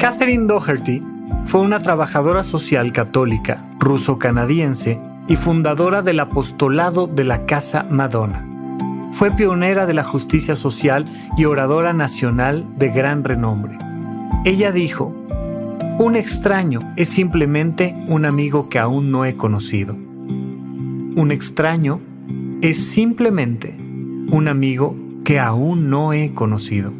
Catherine Doherty fue una trabajadora social católica ruso-canadiense y fundadora del apostolado de la Casa Madonna. Fue pionera de la justicia social y oradora nacional de gran renombre. Ella dijo, un extraño es simplemente un amigo que aún no he conocido. Un extraño es simplemente un amigo que aún no he conocido.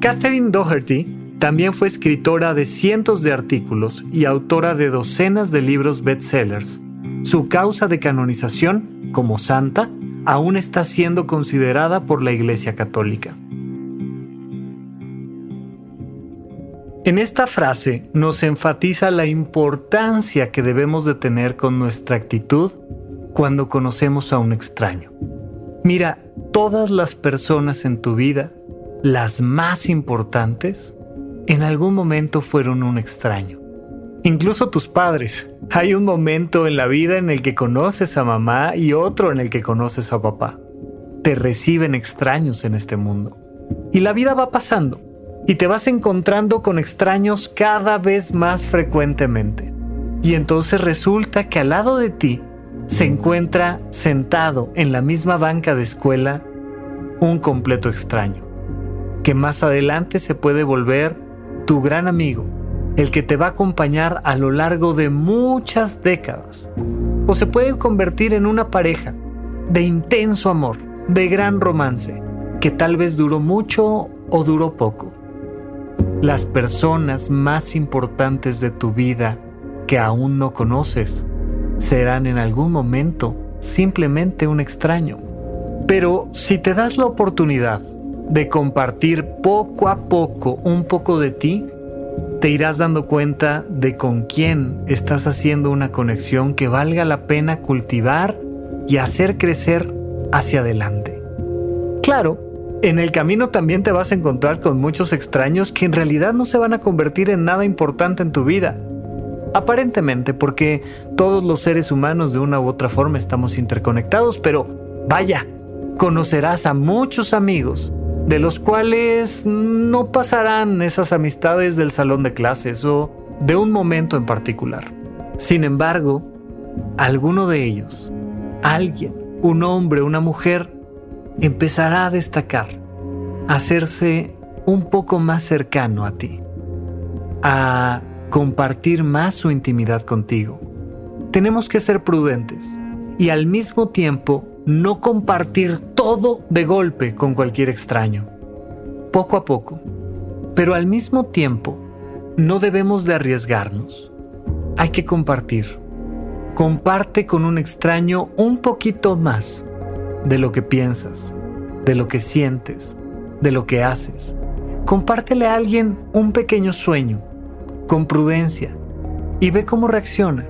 Catherine Doherty también fue escritora de cientos de artículos y autora de docenas de libros bestsellers. Su causa de canonización, como santa, aún está siendo considerada por la Iglesia Católica. En esta frase nos enfatiza la importancia que debemos de tener con nuestra actitud cuando conocemos a un extraño. Mira, todas las personas en tu vida, las más importantes, en algún momento fueron un extraño. Incluso tus padres. Hay un momento en la vida en el que conoces a mamá y otro en el que conoces a papá. Te reciben extraños en este mundo. Y la vida va pasando y te vas encontrando con extraños cada vez más frecuentemente. Y entonces resulta que al lado de ti se encuentra sentado en la misma banca de escuela un completo extraño, que más adelante se puede volver tu gran amigo, el que te va a acompañar a lo largo de muchas décadas. O se puede convertir en una pareja de intenso amor, de gran romance, que tal vez duró mucho o duró poco. Las personas más importantes de tu vida que aún no conoces serán en algún momento simplemente un extraño. Pero si te das la oportunidad de compartir poco a poco un poco de ti, te irás dando cuenta de con quién estás haciendo una conexión que valga la pena cultivar y hacer crecer hacia adelante. Claro, en el camino también te vas a encontrar con muchos extraños que en realidad no se van a convertir en nada importante en tu vida. Aparentemente porque todos los seres humanos de una u otra forma estamos interconectados, pero vaya, conocerás a muchos amigos de los cuales no pasarán esas amistades del salón de clases o de un momento en particular. Sin embargo, alguno de ellos, alguien, un hombre, una mujer, empezará a destacar, a hacerse un poco más cercano a ti, a compartir más su intimidad contigo. Tenemos que ser prudentes y al mismo tiempo no compartir todo de golpe con cualquier extraño. Poco a poco. Pero al mismo tiempo, no debemos de arriesgarnos. Hay que compartir. Comparte con un extraño un poquito más de lo que piensas, de lo que sientes, de lo que haces. Compártele a alguien un pequeño sueño, con prudencia, y ve cómo reacciona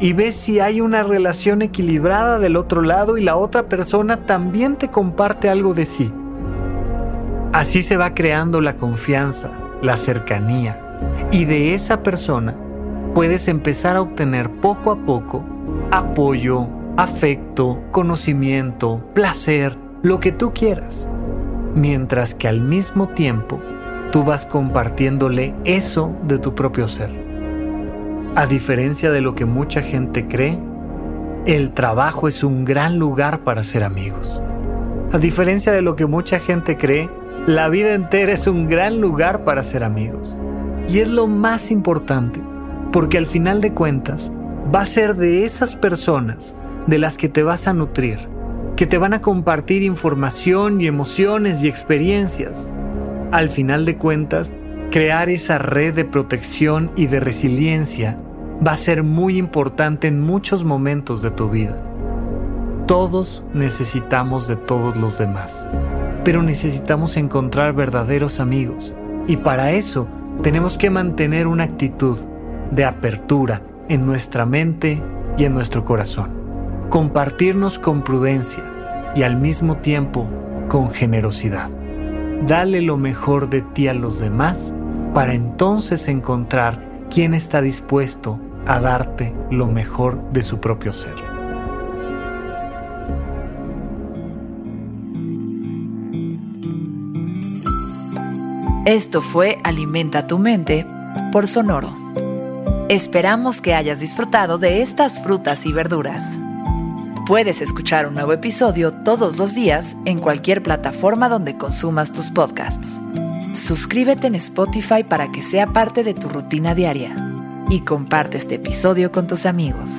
y ves si hay una relación equilibrada del otro lado y la otra persona también te comparte algo de sí. Así se va creando la confianza, la cercanía y de esa persona puedes empezar a obtener poco a poco apoyo, afecto, conocimiento, placer, lo que tú quieras. Mientras que al mismo tiempo tú vas compartiéndole eso de tu propio ser. A diferencia de lo que mucha gente cree, el trabajo es un gran lugar para ser amigos. A diferencia de lo que mucha gente cree, la vida entera es un gran lugar para ser amigos. Y es lo más importante, porque al final de cuentas va a ser de esas personas de las que te vas a nutrir, que te van a compartir información y emociones y experiencias. Al final de cuentas, crear esa red de protección y de resiliencia va a ser muy importante en muchos momentos de tu vida. Todos necesitamos de todos los demás, pero necesitamos encontrar verdaderos amigos y para eso tenemos que mantener una actitud de apertura en nuestra mente y en nuestro corazón. Compartirnos con prudencia y al mismo tiempo con generosidad. Dale lo mejor de ti a los demás para entonces encontrar quién está dispuesto a darte lo mejor de su propio ser. Esto fue Alimenta tu mente por Sonoro. Esperamos que hayas disfrutado de estas frutas y verduras. Puedes escuchar un nuevo episodio todos los días en cualquier plataforma donde consumas tus podcasts. Suscríbete en Spotify para que sea parte de tu rutina diaria y comparte este episodio con tus amigos.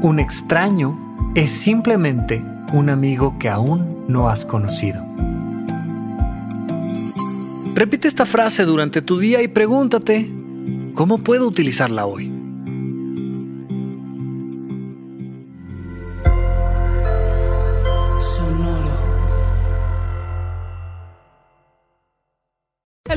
Un extraño es simplemente un amigo que aún no has conocido. Repite esta frase durante tu día y pregúntate, ¿cómo puedo utilizarla hoy?